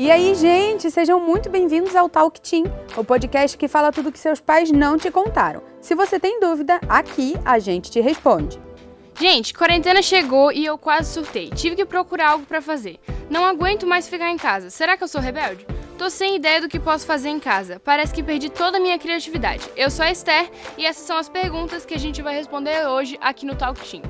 E aí, gente, sejam muito bem-vindos ao Talk Team, o podcast que fala tudo que seus pais não te contaram. Se você tem dúvida, aqui a gente te responde. Gente, quarentena chegou e eu quase surtei. Tive que procurar algo para fazer. Não aguento mais ficar em casa. Será que eu sou rebelde? Tô sem ideia do que posso fazer em casa. Parece que perdi toda a minha criatividade. Eu sou a Esther e essas são as perguntas que a gente vai responder hoje aqui no Talk Team.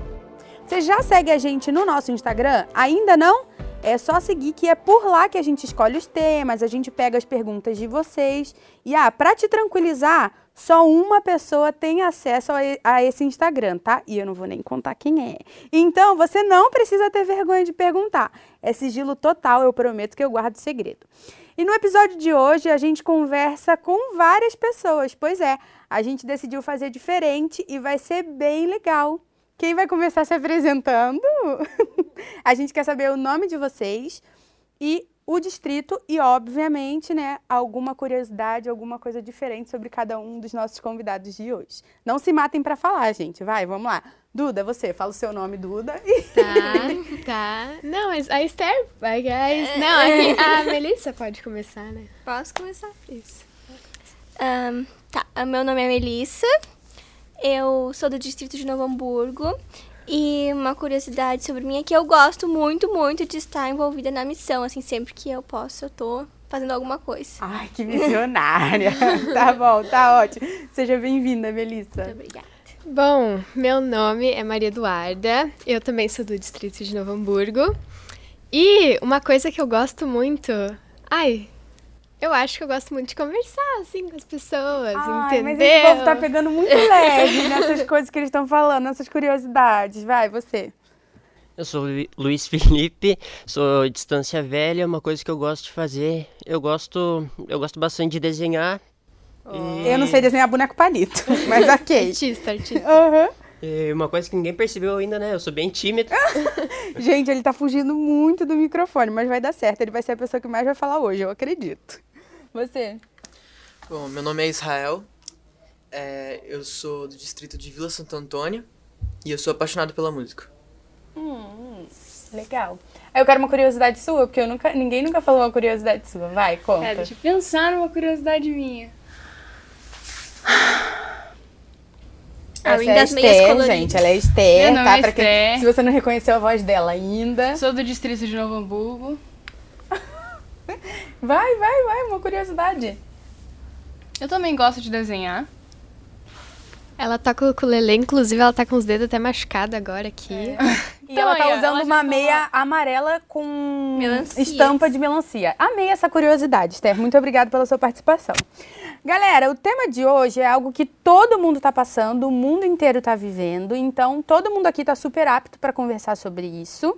Você já segue a gente no nosso Instagram? Ainda não? É só seguir que é por lá que a gente escolhe os temas, a gente pega as perguntas de vocês. E ah, para te tranquilizar, só uma pessoa tem acesso a esse Instagram, tá? E eu não vou nem contar quem é. Então, você não precisa ter vergonha de perguntar. É sigilo total, eu prometo que eu guardo segredo. E no episódio de hoje a gente conversa com várias pessoas. Pois é, a gente decidiu fazer diferente e vai ser bem legal. Quem vai começar se apresentando? a gente quer saber o nome de vocês e o distrito e, obviamente, né, alguma curiosidade, alguma coisa diferente sobre cada um dos nossos convidados de hoje. Não se matem para falar, gente. Vai, vamos lá. Duda, você, fala o seu nome, Duda. Tá, tá. Não, mas a Esther, vai, guys. Não, aqui, a Melissa pode começar, né? Posso começar? Isso. Um, tá, meu nome é Melissa. Eu sou do distrito de Novo Hamburgo. E uma curiosidade sobre mim é que eu gosto muito, muito de estar envolvida na missão. Assim, sempre que eu posso, eu tô fazendo alguma coisa. Ai, que visionária! tá bom, tá ótimo. Seja bem-vinda, Melissa. Muito obrigada. Bom, meu nome é Maria Eduarda. Eu também sou do distrito de Novo Hamburgo. E uma coisa que eu gosto muito. Ai, eu acho que eu gosto muito de conversar, assim, com as pessoas, Ai, entendeu? Mas esse povo tá pegando muito leve nessas coisas que eles estão falando, nessas curiosidades. Vai, você. Eu sou Luiz Felipe, sou distância velha, uma coisa que eu gosto de fazer. Eu gosto, eu gosto bastante de desenhar. Oh. E... Eu não sei desenhar boneco palito, mas ok. artista, artista. Uhum. E uma coisa que ninguém percebeu ainda, né? Eu sou bem tímido. Gente, ele tá fugindo muito do microfone, mas vai dar certo. Ele vai ser a pessoa que mais vai falar hoje, eu acredito. Você? Bom, meu nome é Israel. É, eu sou do distrito de Vila Santo Antônio e eu sou apaixonado pela música. Hum, legal. Eu quero uma curiosidade sua, porque eu nunca, ninguém nunca falou uma curiosidade sua. Vai, conta. É, deixa eu pensar numa curiosidade minha. Essa é a Esther, gente. Ela é Esther, tá? É Esther. Quem, se você não reconheceu a voz dela ainda. Sou do distrito de Novo Hamburgo. Vai, vai, vai, uma curiosidade. Eu também gosto de desenhar. Ela tá com o ukulele, inclusive ela tá com os dedos até machucados agora aqui. É. E então, ela tá usando ela uma meia amarela com melancia. estampa de melancia. Amei essa curiosidade, Esther. Muito obrigada pela sua participação. Galera, o tema de hoje é algo que todo mundo está passando, o mundo inteiro está vivendo, então todo mundo aqui está super apto para conversar sobre isso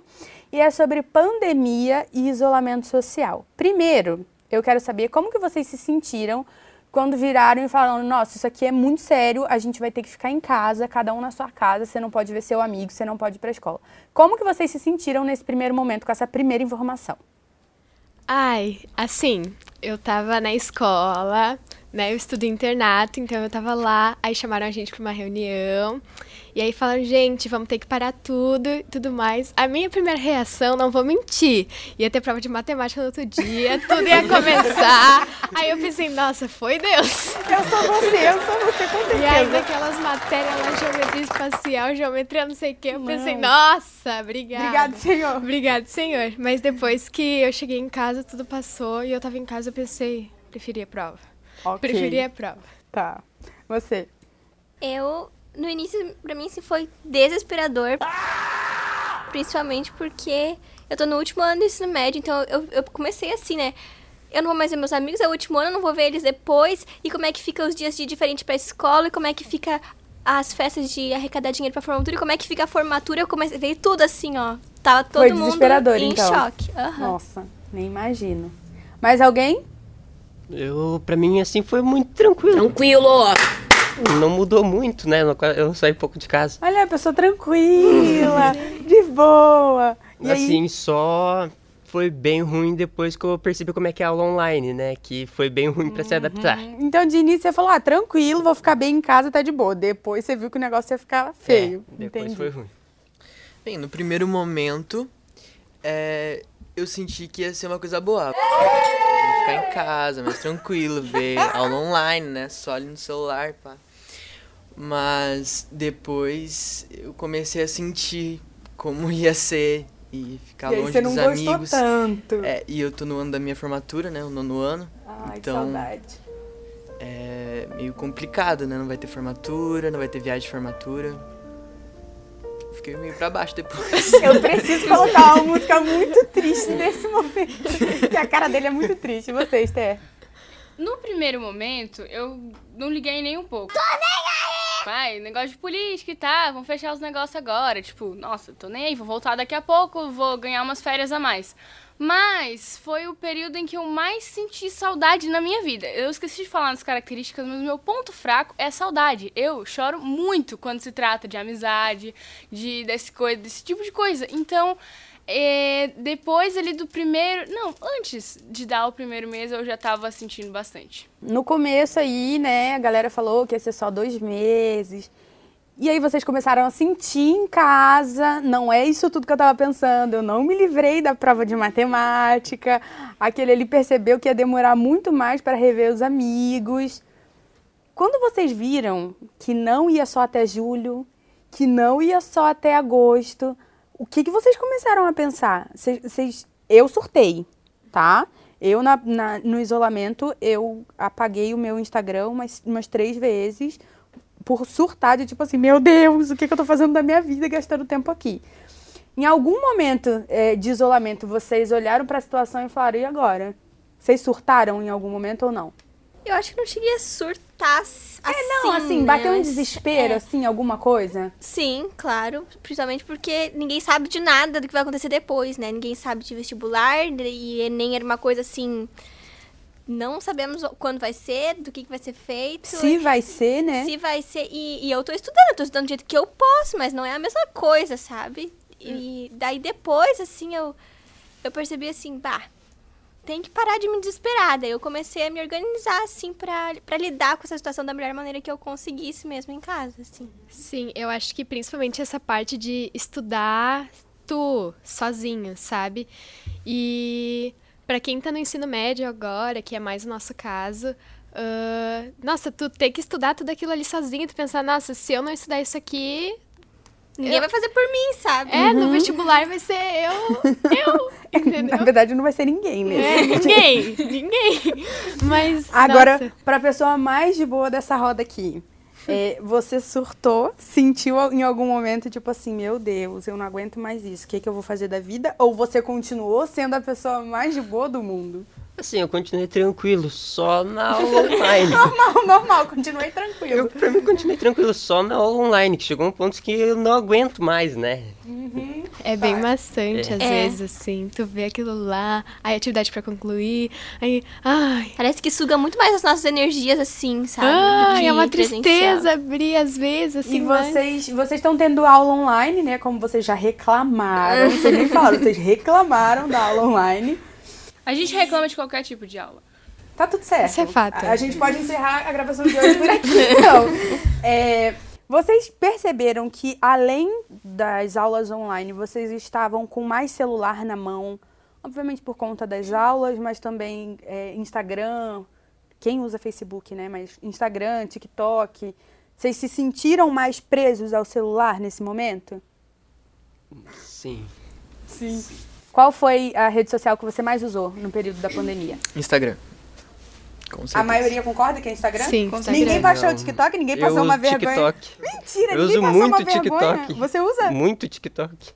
e é sobre pandemia e isolamento social. Primeiro, eu quero saber como que vocês se sentiram quando viraram e falaram: "Nossa, isso aqui é muito sério, a gente vai ter que ficar em casa, cada um na sua casa, você não pode ver seu amigo, você não pode ir para a escola". Como que vocês se sentiram nesse primeiro momento com essa primeira informação? Ai, assim, eu tava na escola, né? Eu estudo internato, então eu tava lá, aí chamaram a gente para uma reunião. E aí falaram, gente, vamos ter que parar tudo e tudo mais. A minha primeira reação, não vou mentir, ia ter prova de matemática no outro dia, tudo ia começar. aí eu pensei, nossa, foi Deus. Eu sou você, eu sou você, com certeza. E aí daquelas matérias lá, geometria espacial, geometria não sei o que, eu pensei, nossa, obrigada. Obrigado, Senhor. Obrigado, Senhor. Mas depois que eu cheguei em casa, tudo passou e eu tava em casa, eu pensei, preferia a prova. Okay. Preferia a prova. Tá. Você? Eu no início, pra mim, assim, foi desesperador. Principalmente porque eu tô no último ano do ensino médio, então eu, eu comecei assim, né? Eu não vou mais ver meus amigos, é o último ano, eu não vou ver eles depois. E como é que fica os dias de diferente pra escola, e como é que fica as festas de arrecadar dinheiro pra formatura, e como é que fica a formatura. Eu comecei, veio tudo assim, ó. Tava todo Foi mundo em então. choque. Uhum. Nossa, nem imagino. Mais alguém? Eu, pra mim, assim, foi muito tranquilo. Tranquilo! não mudou muito, né? Eu saí pouco de casa. Olha, a pessoa tranquila, de boa. E assim, aí... só foi bem ruim depois que eu percebi como é que é a aula online, né? Que foi bem ruim para uhum. se adaptar. Então, de início você falou, ah, tranquilo, vou ficar bem em casa, tá de boa. Depois você viu que o negócio ia ficar feio. É, depois Entendi. foi ruim. Bem, no primeiro momento, é, eu senti que ia ser uma coisa boa. Ficar em casa, mais tranquilo, ver aula online, né? Só ali no celular, pá. Mas depois eu comecei a sentir como ia ser e ficar e longe você não dos gostou amigos. tanto. É, e eu tô no ano da minha formatura, né? O nono ano. Ai, que então- saudade. É meio complicado, né? Não vai ter formatura, não vai ter viagem de formatura. Fiquei meio pra baixo depois. Eu preciso colocar uma música muito triste nesse momento. que a cara dele é muito triste. E você, Esther? No primeiro momento, eu não liguei nem um pouco. Pai, negócio de política e tá, vamos fechar os negócios agora. Tipo, nossa, tô nem aí, vou voltar daqui a pouco, vou ganhar umas férias a mais. Mas foi o período em que eu mais senti saudade na minha vida. Eu esqueci de falar nas características, mas o meu ponto fraco é saudade. Eu choro muito quando se trata de amizade, de desse, coisa, desse tipo de coisa. Então, é, depois ali do primeiro. Não, antes de dar o primeiro mês eu já tava sentindo bastante. No começo aí, né, a galera falou que ia ser só dois meses. E aí vocês começaram a sentir em casa, não é isso tudo que eu tava pensando, eu não me livrei da prova de matemática. Aquele ali percebeu que ia demorar muito mais para rever os amigos. Quando vocês viram que não ia só até julho, que não ia só até agosto, o que, que vocês começaram a pensar? Vocês, vocês- eu surtei, tá? Eu, na- na- no isolamento, eu apaguei o meu Instagram umas, umas três vezes por surtar de tipo assim, meu Deus, o que, que eu tô fazendo da minha vida gastando tempo aqui? Em algum momento eh, de isolamento, vocês olharam para a situação e falaram, e agora? Vocês surtaram em algum momento ou não? Eu acho que não cheguei a surtar assim. É, não, assim, né? bateu um desespero, é. assim, alguma coisa? Sim, claro. Principalmente porque ninguém sabe de nada do que vai acontecer depois, né? Ninguém sabe de vestibular e Enem era uma coisa assim. Não sabemos quando vai ser, do que, que vai ser feito. Se vai ser, né? Se vai ser. E, e eu tô estudando, eu tô estudando do jeito que eu posso, mas não é a mesma coisa, sabe? E daí depois, assim, eu, eu percebi assim, bah, tem que parar de me desesperar. Daí eu comecei a me organizar, assim, pra, pra lidar com essa situação da melhor maneira que eu conseguisse mesmo em casa, assim. Sim, eu acho que principalmente essa parte de estudar tu, sozinho, sabe? E pra quem tá no ensino médio agora, que é mais o nosso caso, ah, nossa, tu ter que estudar tudo aquilo ali sozinho, tu pensar, nossa, se eu não estudar isso aqui, Ninguém vai fazer por mim, sabe? é, no vestibular vai ser eu, eu, entendeu? Na verdade, não vai ser ninguém mesmo. É, ninguém, ninguém. Mas, Agora, nossa, pra pessoa mais de boa dessa roda aqui, é, você surtou, sentiu em algum momento, tipo assim, meu Deus, eu não aguento mais isso, o que, que eu vou fazer da vida? Ou você continuou sendo a pessoa mais de boa do mundo? Assim, eu continuei tranquilo, só na aula online. Normal, normal, continuei tranquilo. Eu, pra mim, continuei tranquilo só na aula online, que chegou um ponto que eu não aguento mais, né? é bem maçante às É. vezes, assim, tu vê aquilo lá, aí atividade pra concluir, aí, ai, Parece que suga muito mais as nossas energias, assim, sabe? ai, é uma presencial. tristeza abrir às vezes, assim, E mas- vocês vocês estão tendo aula online, né? Como vocês já reclamaram, vocês nem falaram, vocês reclamaram da aula online. A gente reclama de qualquer tipo de aula. Tá tudo certo. Isso é fato. A, a gente pode encerrar a gravação de hoje por aqui, então. É, vocês perceberam que, além das aulas online, vocês estavam com mais celular na mão, obviamente por conta das aulas, mas também é, Instagram, quem usa Facebook, né? Mas Instagram, TikTok. Vocês se sentiram mais presos ao celular nesse momento? Sim. Sim. Qual foi a rede social que você mais usou no período da pandemia? Instagram. Com certeza. A maioria concorda que é Instagram? Sim, Com Instagram. Ninguém baixou o. TikTok, ninguém Eu passou uso uma vergonha. TikTok. Mentira, Eu ninguém uso passou uma muito vergonha. TikTok. Você usa? Muito TikTok.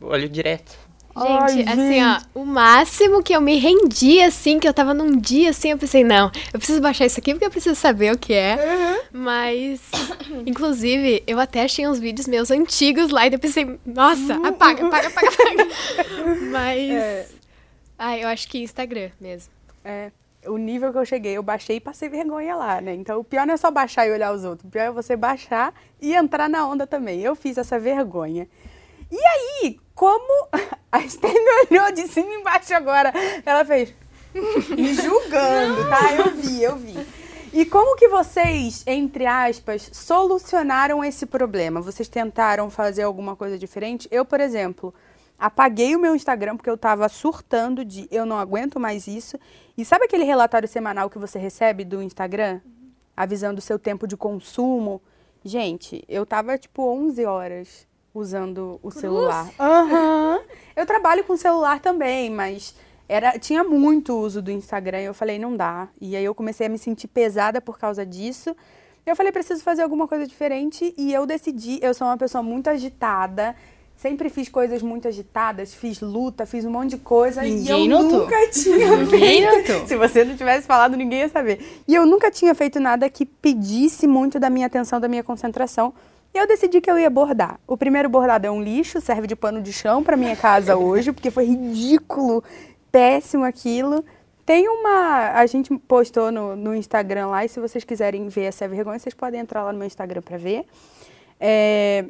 Olho direto. Gente, Ai, assim, ó, o máximo que eu me rendi, assim, que eu tava num dia assim, eu pensei, não, eu preciso baixar isso aqui porque eu preciso saber o que é. Mas, inclusive, eu até achei uns vídeos meus antigos lá e eu pensei, nossa, apaga, apaga, apaga, apaga. Mas. É. Ah, eu acho que Instagram mesmo. É, o nível que eu cheguei, eu baixei e passei vergonha lá, né? Então o pior não é só baixar e olhar os outros, o pior é você baixar e entrar na onda também. Eu fiz essa vergonha. E aí, como a Esther me olhou de cima e embaixo agora, ela fez me julgando, tá? Eu vi, eu vi. E como que vocês, entre aspas, solucionaram esse problema? Vocês tentaram fazer alguma coisa diferente? Eu, por exemplo, apaguei o meu Instagram porque eu tava surtando de eu não aguento mais isso. E sabe aquele relatório semanal que você recebe do Instagram? Avisando o seu tempo de consumo? Gente, eu tava tipo 11 horas usando o celular. Aham. Eu trabalho com celular também, mas era, tinha muito uso do Instagram e eu falei, não dá. E aí eu comecei a me sentir pesada por causa disso. Eu falei, preciso fazer alguma coisa diferente e eu decidi, eu sou uma pessoa muito agitada, sempre fiz coisas muito agitadas, fiz luta, fiz um monte de coisa Ninguém e eu notou. nunca tinha Ninguém feito. notou. Se você não tivesse falado, ninguém ia saber. E eu nunca tinha feito nada que pedisse muito da minha atenção, da minha concentração. E eu decidi que eu ia bordar. O primeiro bordado é um lixo, serve de pano de chão para minha casa hoje, porque foi ridículo, péssimo aquilo. Tem uma. A gente postou no, no Instagram lá, e se vocês quiserem ver essa vergonha, vocês podem entrar lá no meu Instagram para ver. É,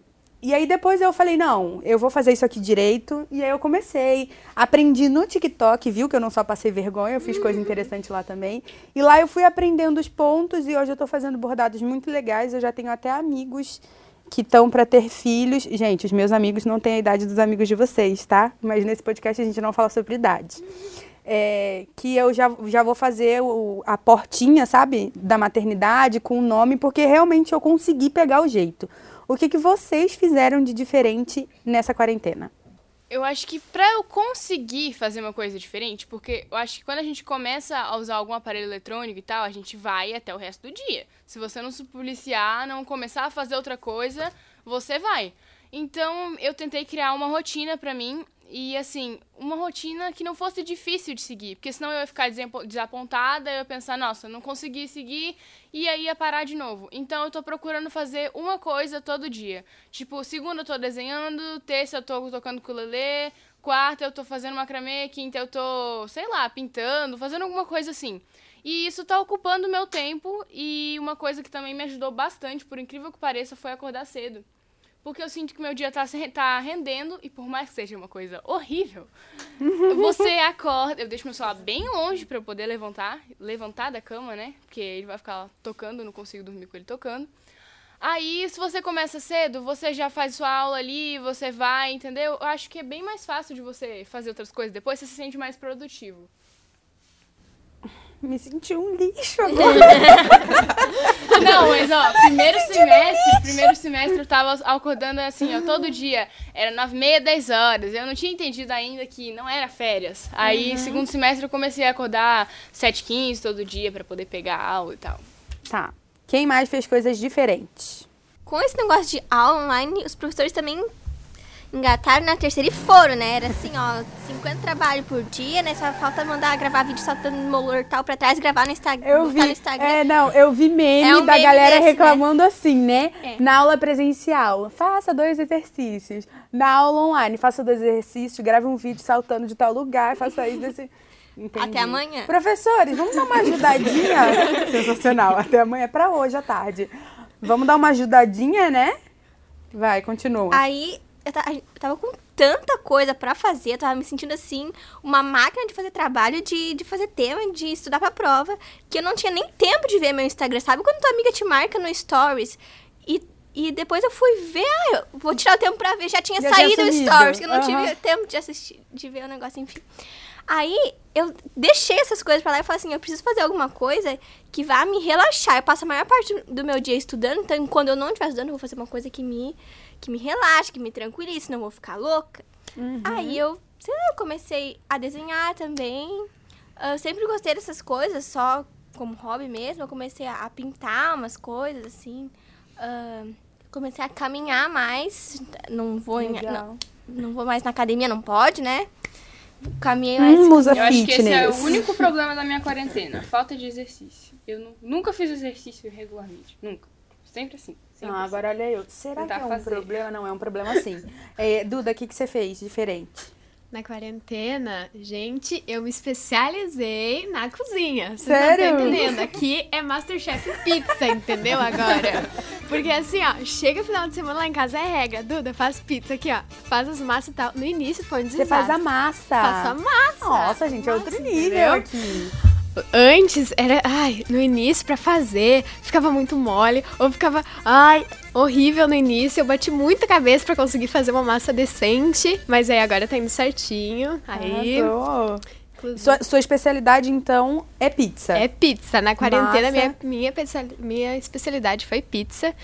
e aí depois eu falei, não, eu vou fazer isso aqui direito. E aí eu comecei. Aprendi no TikTok, viu que eu não só passei vergonha, eu fiz coisa interessante lá também. E lá eu fui aprendendo os pontos e hoje eu tô fazendo bordados muito legais. Eu já tenho até amigos que estão para ter filhos. Gente, os meus amigos não têm a idade dos amigos de vocês, tá? Mas nesse podcast a gente não fala sobre idade. É, que eu já, já vou fazer o- a portinha, sabe? Da maternidade com o nome, porque realmente eu consegui pegar o jeito. O que, que vocês fizeram de diferente nessa quarentena? Eu acho que pra eu conseguir fazer uma coisa diferente, porque eu acho que quando a gente começa a usar algum aparelho eletrônico e tal, a gente vai até o resto do dia. Se você não se policiar, não começar a fazer outra coisa, você vai. Então, eu tentei criar uma rotina pra mim e assim, uma rotina que não fosse difícil de seguir, porque senão eu ia ficar desapontada, eu ia pensar, nossa, não consegui seguir e aí ia parar de novo. Então eu tô procurando fazer uma coisa todo dia. Tipo, segunda eu tô desenhando, terça eu tô tocando ukulele, quarta eu tô fazendo macramê, quinta eu tô, sei lá, pintando, fazendo alguma coisa assim. E isso tá ocupando meu tempo e uma coisa que também me ajudou bastante, por incrível que pareça, foi acordar cedo. Porque eu sinto que meu dia tá, tá rendendo, e por mais que seja uma coisa horrível, você acorda. Eu deixo meu celular bem longe pra eu poder levantar, levantar da cama, né? Porque ele vai ficar tocando, eu não consigo dormir com ele tocando. Aí, se você começa cedo, você já faz sua aula ali, você vai, entendeu? Eu acho que é bem mais fácil de você fazer outras coisas depois, você se sente mais produtivo. Me senti um lixo agora. Não, mas ó, primeiro semestre, primeiro semestre eu tava acordando assim, ó, todo dia. Era nove e meia, dez horas. Eu não tinha entendido ainda que não era férias. Aí, segundo semestre, eu comecei a acordar sete 15 todo dia pra poder pegar a aula e tal. Tá. Quem mais fez coisas diferentes? Com esse negócio de aula online, os professores também engataram na terceira e foram, né? Era assim, ó, 50 trabalhos por dia, né? Só falta mandar gravar vídeo saltando mortal pra trás, gravar no Instagram. Eu vi. no Instagram. É, não, eu vi meme É um da meme galera desse, reclamando assim, né? É. Na aula presencial, faça dois exercícios. Na aula online, faça dois exercícios, grave um vídeo saltando de tal lugar, faça isso desse. Entendi. Até amanhã. Professores, vamos dar uma ajudadinha? Sensacional. Até amanhã, pra hoje à tarde. Vamos dar uma ajudadinha, né? Vai, continua. Aí eu, ta- eu tava com tanta coisa pra fazer, eu tava me sentindo assim, uma máquina de fazer trabalho, de, de fazer tema, de estudar pra prova, que eu não tinha nem tempo de ver meu Instagram. Sabe quando tua amiga te marca no Stories e. E depois eu fui ver, ah, eu vou tirar o tempo pra ver, já tinha Já saído o. Stories, que eu não Aham. tive tempo de assistir, de ver o negócio, enfim. Aí eu deixei essas coisas pra lá e falei assim, eu preciso fazer alguma coisa que vá me relaxar. Eu passo a maior parte do meu dia estudando, então quando eu não estiver estudando, eu vou fazer uma coisa que me, que me relaxe, que me tranquilize, senão eu vou ficar louca. Aí eu, sei lá, eu comecei a desenhar também. Eu sempre gostei dessas coisas, só como hobby mesmo. Eu comecei a, pintar umas coisas, assim. Ah, comecei a caminhar mais. Não vou, em- não, não vou mais na academia, não pode, né? Caminhei mais. Hum, musa Eu acho que esse é o único problema da minha quarentena, falta de exercício. Eu nu- nunca fiz exercício regularmente, nunca. Sempre assim. Sempre Ah, assim. agora olha eu. Será Tentar que é um fazer. problema? Não, é um problema sim. É, Duda, o que, que você fez diferente? Na quarentena, gente, eu me especializei na cozinha. Vocês Sério? não estão entendendo. Aqui é Masterchef Pizza, entendeu agora? Porque assim, ó, chega final de semana lá em casa é regra. Duda, faz pizza aqui, ó. Faz as massas e tal. No início foi um Você desastre. faz a massa. Faço a massa. Nossa, gente, é outro nível entendeu? aqui. Antes era, ai, no início pra fazer, ficava muito mole, ou ficava, ai, horrível no início. Eu bati muita cabeça pra conseguir fazer uma massa decente, mas aí agora tá indo certinho. Aí. Arrasou. Sua, sua especialidade, então, é pizza. É pizza. Na quarentena, Massa. minha, minha, minha especialidade foi pizza.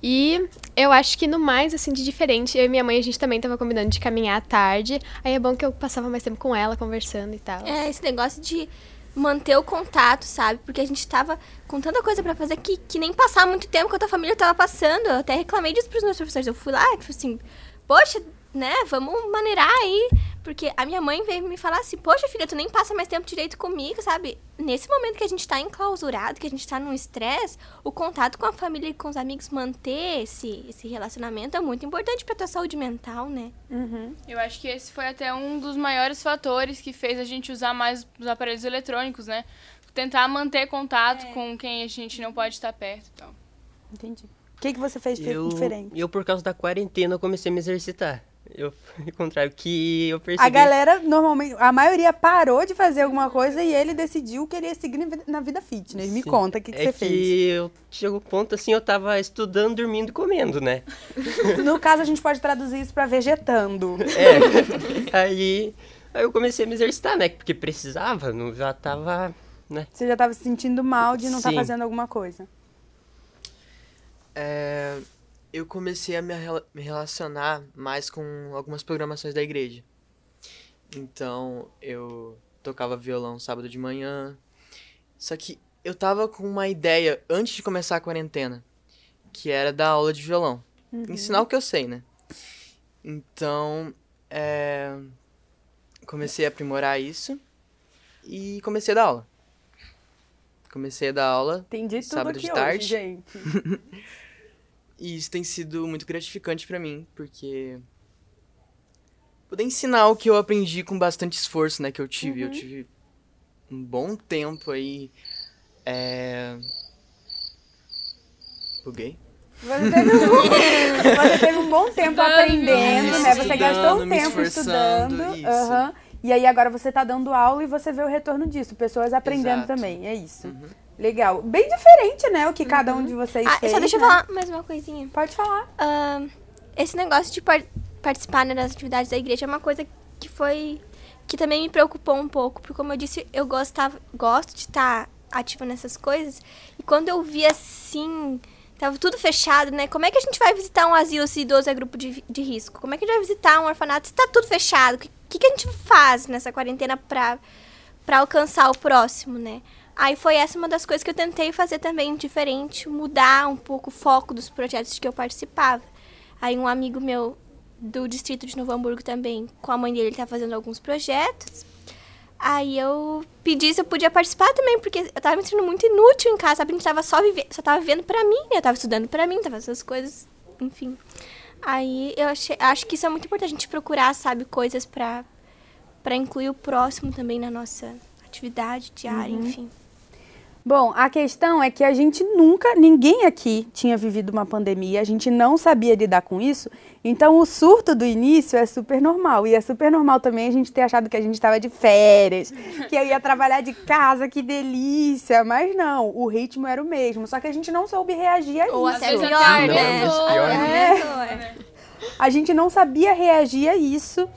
E eu acho que no mais, assim, de diferente, eu e minha mãe, a gente também tava combinando de caminhar à tarde. Aí é bom que eu passava mais tempo com ela, conversando e tal. É, esse negócio de manter o contato, sabe? Porque a gente tava com tanta coisa pra fazer que, que nem passar muito tempo com a tua família tava passando. Eu até reclamei disso pros meus professores. Eu fui lá e falei assim, poxa, né, vamos maneirar aí. Porque a minha mãe veio me falar assim, poxa, filha, tu nem passa mais tempo direito comigo, sabe? Nesse momento que a gente tá enclausurado, que a gente tá num estresse, o contato com a família e com os amigos, manter esse, esse relacionamento é muito importante pra tua saúde mental, né? Uhum. Eu acho que esse foi até um dos maiores fatores que fez a gente usar mais os aparelhos eletrônicos, né? Tentar manter contato com quem a gente não pode estar perto e tal. Entendi. O que, que você fez Eu, diferente? eu, por causa da quarentena, comecei a me exercitar. Eu, ao contrário, que eu percebi... A galera, normalmente, a maioria parou de fazer alguma coisa e ele decidiu que ele ia seguir na vida- fitness. Me Sim. conta, o que, que é você que fez? eu chegou um ponto assim, eu tava estudando, dormindo e comendo, né? No caso, a gente pode traduzir isso pra vegetando. É. aí, aí eu comecei a me exercitar, né? Porque precisava, não, já tava, né? Você já tava se sentindo mal de não estar Sim. fazendo alguma coisa. É, eu comecei a me, rela- me relacionar mais com algumas programações da igreja. Então, eu tocava violão sábado de manhã. Só que eu tava com uma ideia antes de começar a quarentena, que era dar aula de violão. Ensinar o que eu sei, né? Então, é, comecei a aprimorar isso e comecei a dar aula. Comecei a dar aula Entendi tudo Sábado aqui de hoje, tarde. gente. E isso tem sido muito gratificante pra mim, porque poder ensinar o que eu aprendi com bastante esforço, né, que eu tive, eu tive um bom tempo aí é Buguei. Você teve, um, você teve um bom tempo aprendendo, Isso, né? Você gastou um tempo estudando. isso. aham. E aí agora você tá dando aula e você vê o retorno disso. Pessoas aprendendo Exato. Uhum. também. É isso. Legal. Bem diferente, né? O que cada um de vocês Ah, fez. só deixa eu né? falar mais uma coisinha. Pode falar. Ahn, esse negócio de par- participar né, das atividades da igreja é uma coisa que foi que também me preocupou um pouco, porque como eu disse, eu gostava, gosto de estar ativa nessas coisas. E quando eu vi assim, tava tudo fechado, né? Como é que a gente vai visitar um asilo se idoso é grupo de, de risco? Como é que a gente vai visitar um orfanato se tá tudo fechado? O que, que, a gente faz nessa quarentena pra, pra alcançar o próximo, né? Aí foi essa uma das coisas que eu tentei fazer também diferente, mudar um pouco o foco dos projetos de que eu participava. Aí um amigo meu do distrito de Novo Hamburgo também, com a mãe dele, ele tá fazendo alguns projetos. Aí eu pedi se eu podia participar também, porque eu tava me sentindo muito inútil em casa, sabe? A gente tava só vivendo, só tava vivendo pra mim, né? Eu tava estudando pra mim, tava fazendo essas coisas, enfim. Aí eu achei, acho que isso é muito importante, a gente procurar, sabe, coisas pra, pra incluir o próximo também na nossa atividade diária, enfim. Bom, a questão é que a gente nunca, ninguém aqui tinha vivido uma pandemia, a gente não sabia lidar com isso, então o surto do início é super normal. E é super normal também a gente ter achado que a gente estava de férias, que eu ia trabalhar de casa, que delícia. Mas não, o ritmo era o mesmo, só que a gente não soube reagir a Ou isso. até vezes pior, até né? pior. Até pior. A gente não sabia reagir a isso.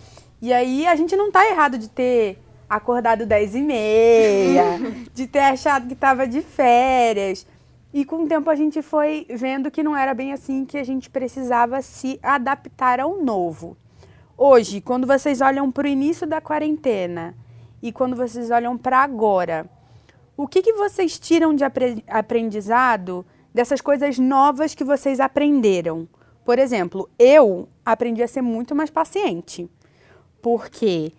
E aí a gente não tá errado de ter acordado 10 e meia, de ter achado que tava de férias. E com o tempo a gente foi vendo que não era bem assim que a gente precisava se adaptar ao novo. Hoje, quando vocês olham para o início da quarentena e quando vocês olham para agora, o que, que vocês tiram de apre- aprendizado dessas coisas novas que vocês aprenderam? Por exemplo, eu aprendi a ser muito mais paciente. Porque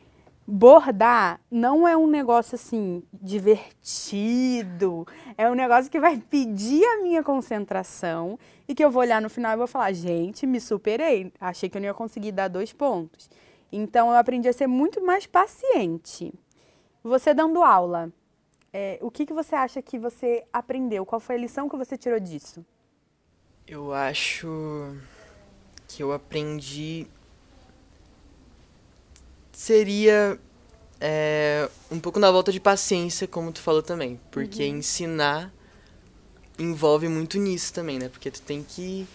bordar não é um negócio assim divertido, é um negócio que vai pedir a minha concentração e que eu vou olhar no final e vou falar, gente, me superei, achei que eu não ia conseguir dar dois pontos. Então eu aprendi a ser muito mais paciente. Você dando aula, é, o que, que você acha que você aprendeu? Qual foi a lição que você tirou disso? Eu acho que eu aprendi seria é um pouco na volta de paciência, como tu falou também. Porque ensinar envolve muito nisso também, né? Porque tu tem que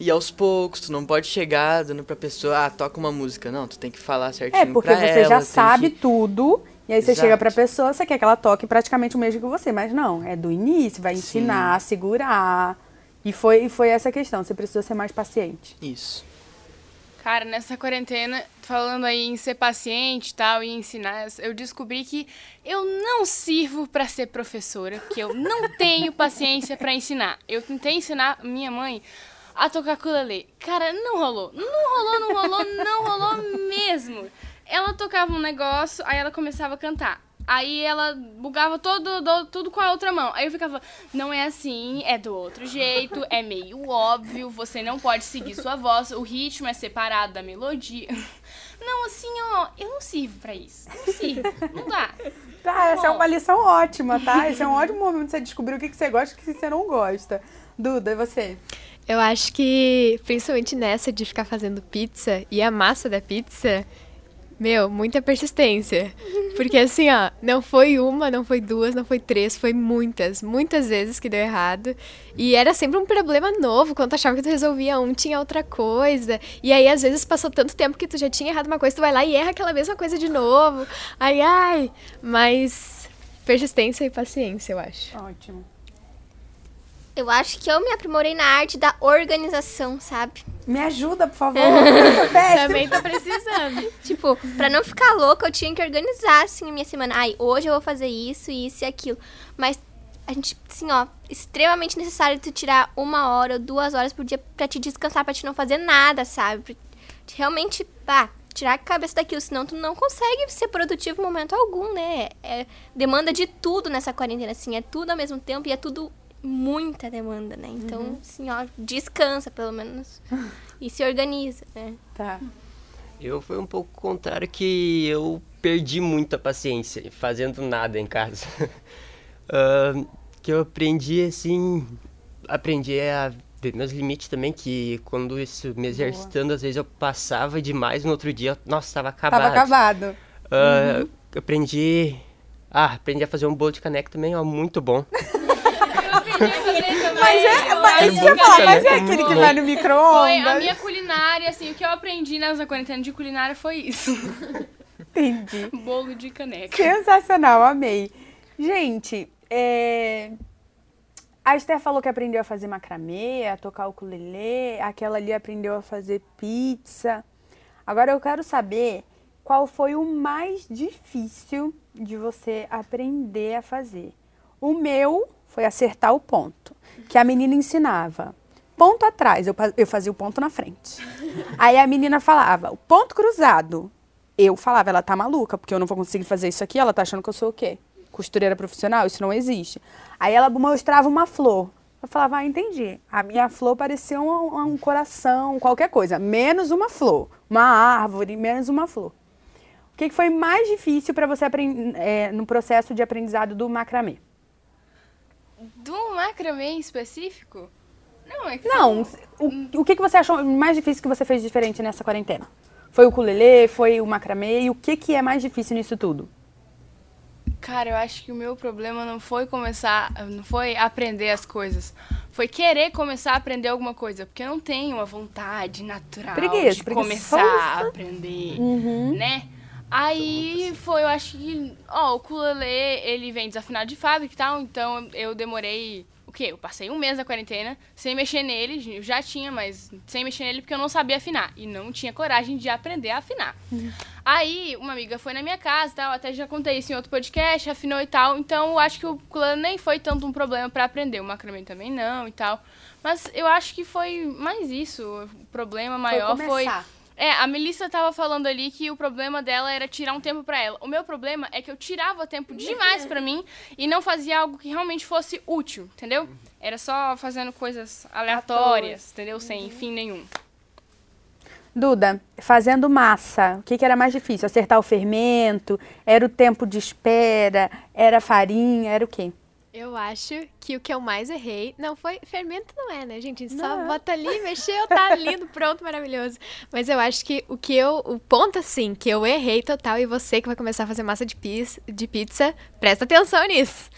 ir aos poucos, tu não pode chegar dando pra pessoa, ah, toca uma música. Não, tu tem que falar certinho É, porque você ela, já sabe que- tudo. E aí você Exato. chega pra pessoa, você quer que ela toque praticamente o mesmo que você. Mas não, é do início, vai ensinar, segurar. E foi, e foi essa questão, você precisa ser mais paciente. Isso. Cara, nessa quarentena, falando aí em ser paciente e tal, e ensinar, eu descobri que eu não sirvo pra ser professora, que eu não tenho paciência pra ensinar. Eu tentei ensinar minha mãe a tocar ukulele. Cara, não rolou. Não rolou, não rolou, não rolou mesmo. Ela tocava um negócio, aí ela começava a cantar. Aí ela bugava todo, do- tudo com a outra mão. Aí eu ficava, não é assim, é do outro jeito, é meio óbvio, você não pode seguir sua voz, o ritmo é separado da melodia. Não, assim, ó, eu não sirvo pra isso. Não sirvo, não dá. Tá, essa é uma lição ótima, tá? Esse é um ótimo momento de você descobrir o que, que você gosta e o que você não gosta. Duda, e você? Eu acho que, principalmente nessa de ficar fazendo pizza e a massa da pizza, meu, muita persistência. Porque assim, ó, não foi uma, não foi duas, não foi três, foi muitas, muitas vezes que deu errado. E era sempre um problema novo. Quando tu achava que tu resolvia um, tinha outra coisa. E aí, às vezes, passou tanto tempo que tu já tinha errado uma coisa, tu vai lá e erra aquela mesma coisa de novo. Ai, ai. Mas persistência e paciência, eu acho. Ótimo. Eu acho que eu me aprimorei na arte da organização, sabe? Me ajuda, por favor. Também tô precisando. Tipo, pra não ficar louca, eu tinha que organizar, assim, a minha semana. Ai, hoje eu vou fazer isso, isso e aquilo. Mas a gente, assim, ó, extremamente necessário tu tirar uma hora ou duas horas por dia pra te descansar, pra te não fazer nada, sabe? Pra te realmente, pá, tirar a cabeça daquilo, senão tu não consegue ser produtivo em momento algum, né? É, demanda de tudo nessa quarentena, assim, é tudo ao mesmo tempo e é tudo muita demanda, né? Então, assim, ó, descansa pelo menos e se organiza, né? Tá. Eu fui um pouco contrário que eu perdi muita paciência fazendo nada em casa. Ahn, que eu aprendi assim, aprendi a ver meus limites também, que quando isso me exercitando, às vezes eu passava demais no outro dia, nossa, tava acabado. Tava acabado. Ah, eu Aprendi. Ah, aprendi a fazer um bolo de caneca também, ó, muito bom. Mas é, mas isso que eu ia falar, mas é aquele que vai no Foi a micro-ondas. minha culinária, assim, o que eu aprendi nessa quarentena de culinária foi isso. Entendi. Bolo de caneca. Sensacional, amei. Gente, é... a Esther falou que aprendeu a fazer macramê, a tocar ukulele, aquela ali aprendeu a fazer pizza. Agora eu quero saber qual foi o mais difícil de você aprender a fazer. O meu foi acertar o ponto, que a menina ensinava. Ponto atrás, eu, eu fazia o ponto na frente. Aí a menina falava, o ponto cruzado. Eu falava, ela tá maluca, porque eu não vou conseguir fazer isso aqui, ela tá achando que eu sou o quê? Costureira profissional? Isso não existe. Aí ela mostrava uma flor. Eu falava, ah, entendi. A minha flor parecia um, um coração, qualquer coisa. Menos uma flor. Uma árvore, menos uma flor. O que, que foi mais difícil para você é, no processo de aprendizado do macramê? Do macramê em específico? Não, é que Não, o, o que, que você achou mais difícil que você fez diferente nessa quarentena? Foi o ukulele, foi o macramê? E o que, que é mais difícil nisso tudo? Cara, eu acho que o meu problema não foi começar, não foi aprender as coisas. Foi querer começar a aprender alguma coisa, porque eu não tenho uma vontade natural Preguiça, de preguiçosa. começar a aprender, né? Aí foi, eu acho que, ó, o ukulele, ele vem desafinado de fábrica e tal, então eu demorei, o quê? Eu passei um mês na quarentena sem mexer nele, eu já tinha, mas sem mexer nele porque eu não sabia afinar e não tinha coragem de aprender a afinar. Aí, uma amiga foi na minha casa e tal, até já contei isso em outro podcast, afinou e tal. Então, eu acho que o ukulele nem foi tanto um problema pra aprender. O macramê também não e tal. Mas eu acho que foi mais isso. O problema maior foi. começar. É, a Melissa tava falando ali que o problema dela era tirar um tempo pra ela. O meu problema é que eu tirava tempo demais pra mim e não fazia algo que realmente fosse útil, entendeu? Era só fazendo coisas aleatórias, entendeu? Sem fim nenhum. Duda, fazendo massa, o que, que era mais difícil? Acertar o fermento? Era o tempo de espera? Era a farinha? Era o quê? Eu acho que o que eu mais errei não foi. Fermento não é, né, gente? A gente só Não. bota ali, mexeu, tá lindo, pronto, maravilhoso. Mas eu acho que o que eu. O ponto, assim, que eu errei total, e você que vai começar a fazer massa de, pis, de pizza, presta atenção nisso.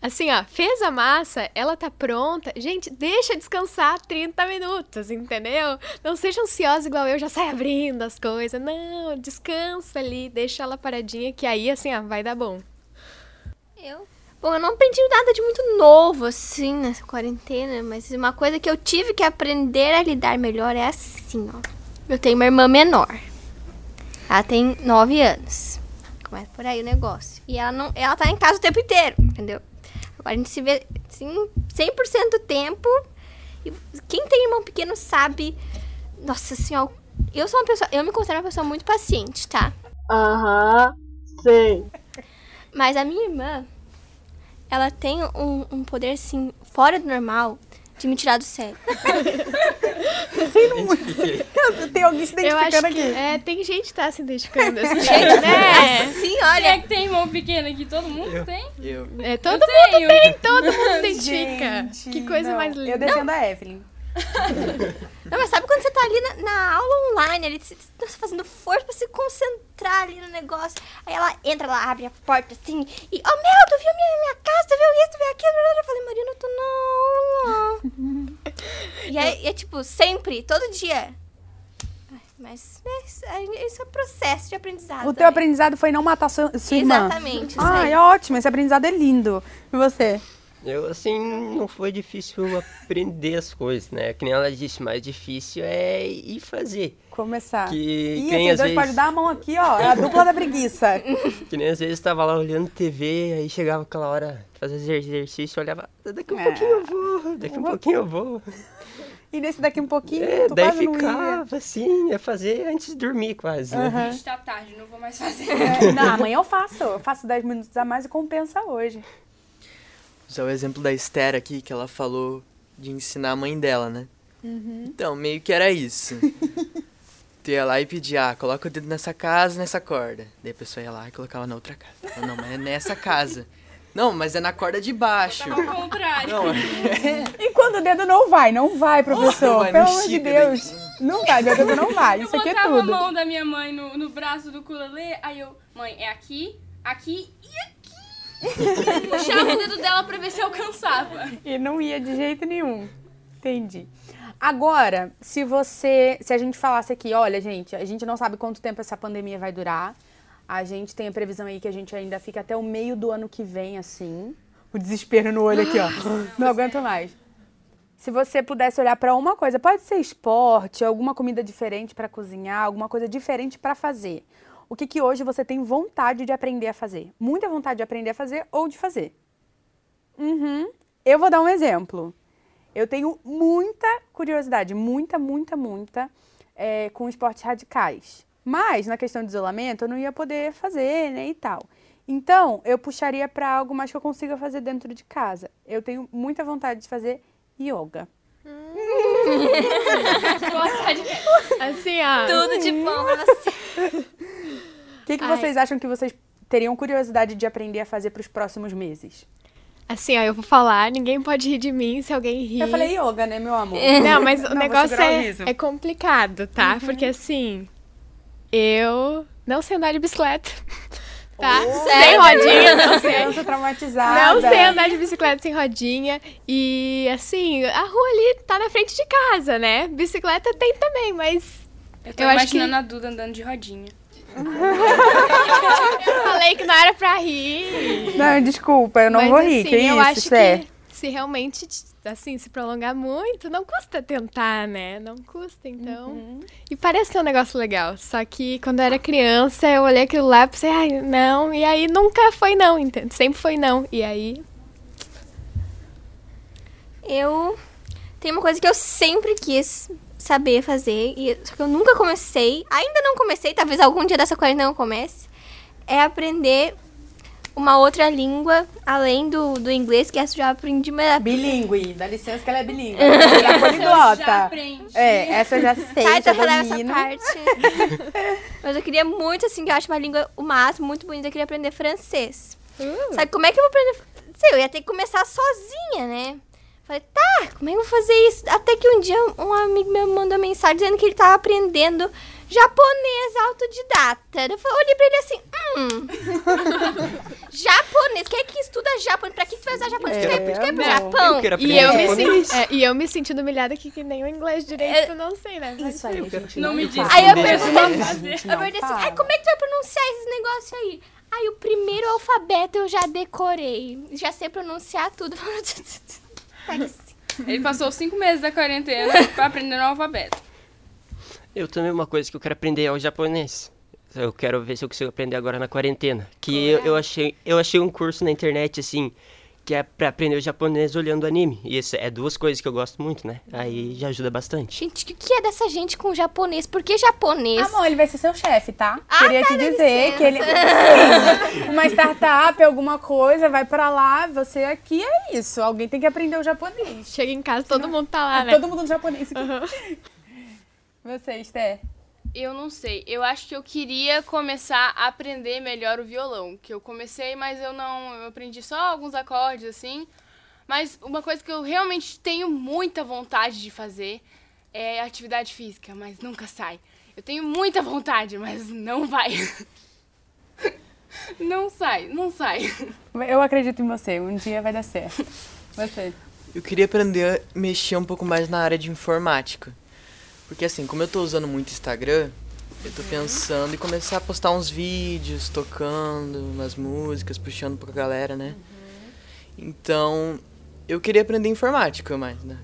Assim, ó, fez a massa, ela tá pronta. Gente, deixa descansar 30 minutos, entendeu? Não seja ansiosa igual eu, já sai abrindo as coisas. Não, descansa ali, deixa ela paradinha, que aí, assim, ó, vai dar bom. Eu? Bom, eu não aprendi nada de muito novo, assim, nessa quarentena, mas uma coisa que eu tive que aprender a lidar melhor é assim, ó. Eu tenho uma irmã menor. Ela tem 9 anos. Começa por aí o negócio. E ela não, ela tá em casa o tempo inteiro, entendeu? Agora a gente se vê, assim, 100% do tempo. E quem tem irmão pequeno sabe. Nossa senhora, eu sou uma pessoa. Eu me considero uma pessoa muito paciente, tá? Aham, sei. Mas a minha irmã, ela tem um, um poder, assim, fora do normal de me tirar do sério. Tem alguém se Eu identificando aqui. é, tem gente que tá se identificando assim, né? Assim, Quem é olha. que tem irmão pequeno aqui? Todo mundo tem? Eu. É, todo Eu mundo tenho. tem, todo mundo se identifica. Gente, que coisa não. mais Eu linda. defendo a Evelyn. Não, mas sabe quando você tá ali na, na aula online, ali, você tá fazendo força pra se concentrar ali no negócio. Aí ela entra, ela abre a porta assim e, oh meu, tu viu minha, minha casa, tu viu isso, tu viu aquilo? Eu falei, Marina, tu não, não. e é, é tipo, sempre, todo dia. Mas é, isso é- isso é processo de aprendizado. O teu também. aprendizado foi não matar sua, sua irmã. Exatamente. Ai, aí. ótimo. Esse aprendizado é lindo. E você? Eu, assim, não foi difícil aprender as coisas, né? Que nem ela disse, mais difícil é ir fazer. Começar. Que, Ih, assim, às vezes, pode dar a mão aqui, ó. É a dupla da preguiça. que nem às vezes tava lá olhando TV, aí chegava aquela hora de fazer exercício, olhava, daqui um É. pouquinho eu vou, daqui um pouquinho eu vou. E nesse daqui um pouquinho, É, tu daí quase não ia. ficava assim, ia fazer antes de dormir quase, né? Gente, tá tarde, não vou mais fazer. É, não, amanhã eu faço. Eu faço 10 minutos a mais e compensa hoje. Usar o exemplo da Esther aqui, que ela falou de ensinar a mãe dela, né? Então, meio que era isso. tu ia lá e pedia, ah, coloca o dedo nessa casa, nessa corda. Daí a pessoa ia lá e colocava na outra casa. Não, não, mas é nessa casa. Não, mas é na corda de baixo. Ao contrário. Não, é... E quando o dedo não vai? Não vai, professor. Não Pelo amor de estica Deus. Não vai, meu dedo não vai. Eu Isso aqui é botava tudo. a mão da minha mãe no, no braço do ukulele, aí eu, mãe, é aqui, aqui e aqui. Puxava o dedo dela pra ver se alcançava. E não ia de jeito nenhum. Entendi. Agora, se você. Se a gente falasse aqui, olha, gente, a gente não sabe quanto tempo essa pandemia vai durar. A gente tem a previsão aí que a gente ainda fica até o meio do ano que vem, assim. O desespero no olho aqui, ó. Não aguento mais. Se você pudesse olhar pra uma coisa, pode ser esporte, alguma comida diferente pra cozinhar, alguma coisa diferente pra fazer. O que que hoje você tem vontade de aprender a fazer? Muita vontade de aprender a fazer ou de fazer? Uhum. Eu vou dar um exemplo. Eu tenho muita curiosidade, muita, muita, muita, é, com esportes radicais. Mas, na questão de isolamento, eu não ia poder fazer, né, e tal. Então, eu puxaria para algo mais que eu consiga fazer dentro de casa. Eu tenho muita vontade de fazer yoga. Assim, ó. Tudo de bom pra você. O que, que Ai. vocês acham que vocês teriam curiosidade de aprender a fazer para os próximos meses? Assim, ó, eu vou falar, ninguém pode rir de mim se alguém rir. Eu falei yoga, né, meu amor? Não, mas o Não, negócio o é, é complicado, tá? Porque assim, eu não sei andar de bicicleta. Tá? Sem rodinha, não sei. Criança traumatizada. Não sei andar de bicicleta sem rodinha. E assim, a rua ali tá na frente de casa, né? Bicicleta tem também, mas Eu tô Eu acho que- imaginando a Duda andando de rodinha. eu falei que não era pra rir. Não, desculpa, eu não mas, vou rir. assim, que eu isso, acho Sé? que se realmente, assim, se prolongar muito, não custa tentar, né? Não custa, então. Uhum. E parece ser um negócio legal. Só que quando eu era criança, eu olhei aquilo lá e pensei, ai, não. E aí nunca foi não, entende? Sempre foi não. E aí. Eu tenho uma coisa que eu sempre quis saber fazer, e só que eu nunca comecei, ainda não comecei, talvez algum dia dessa quarentena eu comece, é aprender uma outra língua, além do, do inglês, que essa eu já aprendi, mas Bilingue, dá licença que ela é bilingue. Ela é poliglota. É, essa eu já sei, Sai, já então releva essa domino. parte. mas eu queria muito, assim, que eu acho uma língua, o máximo, muito bonita, eu queria aprender francês. Sabe como é que eu vou aprender sei, eu ia ter que começar sozinha, né? Falei, tá, como é que eu vou fazer isso? Até que um dia um amigo meu me mandou mensagem dizendo que ele tava aprendendo japonês autodidata. Eu falei- olhei pra ele assim, hum. japonês, quem é que estuda japonês? Pra que tu vai usar japonês? tu, quer, tu quer ir pro não. Japão? Eu quero E eu, me japonês. sen- é, e eu me sentindo humilhada aqui que nem o inglês direito eu não sei, né? Mas Isso aí, gente. Não me faz. diz. Aí eu perguntei, eu Não perguntei assim, ai, como é que tu vai pronunciar esses negócios aí? Aí o primeiro alfabeto eu já decorei. Já sei pronunciar tudo. Ele passou cinco meses da quarentena pra aprender o alfabeto. Eu também, uma coisa que eu quero aprender é o japonês. Eu quero ver se eu consigo aprender agora na quarentena. Que eu, eu achei, eu achei um curso na internet, assim, que é pra aprender o japonês olhando anime. E isso é duas coisas que eu gosto muito, né? Aí já ajuda bastante. Gente, o que, que é dessa gente com japonês? Por que japonês? Amor, ele vai ser seu chefe, tá? Ah, Queria tá, te dizer licença. que ele. Sim, uma startup, alguma coisa, vai pra lá, você aqui é isso. Alguém tem que aprender o japonês. Chega em casa, todo mundo tá lá, É né? Todo mundo japonês. Você, Esther. Eu não sei. Eu acho que eu queria começar a aprender melhor o violão. Que eu comecei, mas eu não. Eu aprendi só alguns acordes, assim. Mas uma coisa que eu realmente tenho muita vontade de fazer é atividade física, mas nunca sai. Eu tenho muita vontade, mas não vai. Não sai, não sai. Eu acredito em você, um dia vai dar certo. Você. Eu queria aprender a mexer um pouco mais na área de informática. Porque assim, como eu tô usando muito Instagram, eu tô pensando em começar a postar uns vídeos, tocando umas músicas, puxando pra galera, né? Então, eu queria aprender informática mais, né?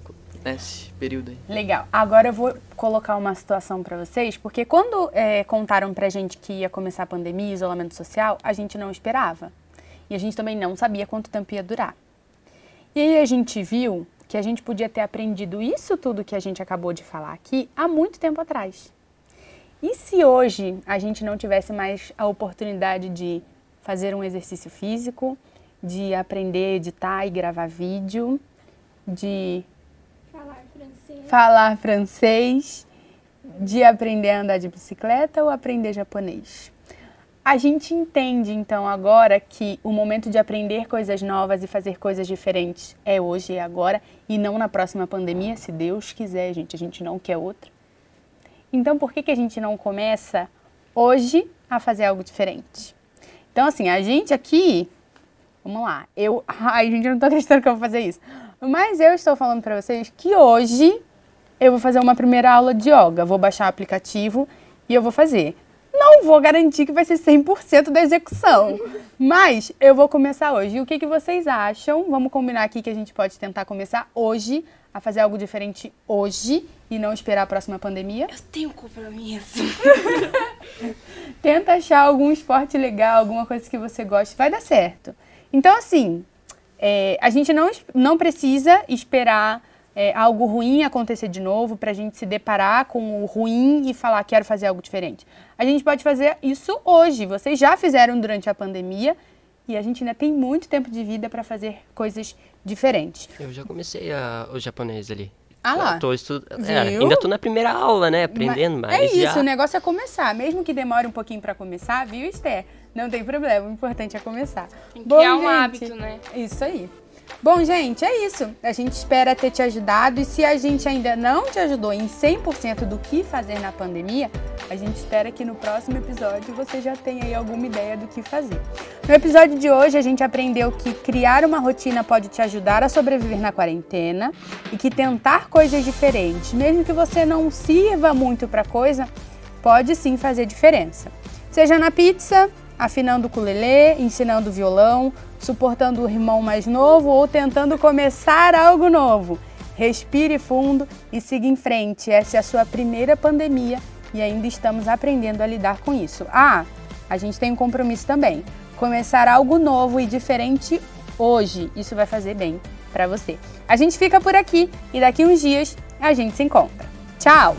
Nesse período aí. Legal. Agora eu vou colocar uma situação pra vocês, porque quando é, contaram pra gente que ia começar a pandemia, isolamento social, a gente não esperava. E a gente também não sabia quanto tempo ia durar. E aí a gente viu que a gente podia ter aprendido isso tudo que a gente acabou de falar aqui há muito tempo atrás. E se hoje a gente não tivesse mais a oportunidade de fazer um exercício físico, de aprender a editar e gravar vídeo, de Falar francês. falar francês, de aprender a andar de bicicleta ou aprender japonês. A gente entende então agora que o momento de aprender coisas novas e fazer coisas diferentes é hoje e agora e não na próxima pandemia, se Deus quiser, gente, a gente não quer outra. Então por que, que a gente não começa hoje a fazer algo diferente? Então assim, a gente aqui, vamos lá, eu, ai gente, eu não tô acreditando que eu vou fazer isso. Mas eu estou falando para vocês que hoje eu vou fazer uma primeira aula de yoga. Vou baixar o aplicativo e eu vou fazer. Não vou garantir que vai ser 100% da execução, mas eu vou começar hoje. E o que, que vocês acham? Vamos combinar aqui que a gente pode tentar começar hoje, a fazer algo diferente hoje e não esperar a próxima pandemia? Eu tenho compromisso. Tenta achar algum esporte legal, alguma coisa que você goste, vai dar certo. Então, assim, é, a gente não, não precisa esperar é, algo ruim acontecer de novo pra gente se deparar com o ruim e falar quero fazer algo diferente. A gente pode fazer isso hoje. Vocês já fizeram durante a pandemia e a gente ainda tem muito tempo de vida pra fazer coisas diferentes. Eu já comecei a- o japonês ali. Ah lá. Eu tô estu... é, ainda tô na primeira aula, né? Aprendendo, Mas mas, É isso, já... o negócio é começar. Mesmo que demore um pouquinho pra começar, viu, Esther? Não tem problema, o importante é começar. Tem que criar um hábito, né? Isso aí. Bom, gente, é isso. A gente espera ter te ajudado e se a gente ainda não te ajudou em 100% do que fazer na pandemia, a gente espera que no próximo episódio você já tenha aí alguma ideia do que fazer. No episódio de hoje, a gente aprendeu que criar uma rotina pode te ajudar a sobreviver na quarentena e que tentar coisas diferentes, mesmo que você não sirva muito para coisa, pode sim fazer diferença. Seja na pizza, afinando o ukulele, ensinando violão, suportando o irmão mais novo ou tentando começar algo novo. Respire fundo e siga em frente. Essa é a sua primeira pandemia e ainda estamos aprendendo a lidar com isso. Ah, a gente tem um compromisso também. Começar algo novo e diferente hoje. Isso vai fazer bem para você. A gente fica por aqui e daqui uns dias a gente se encontra. Tchau!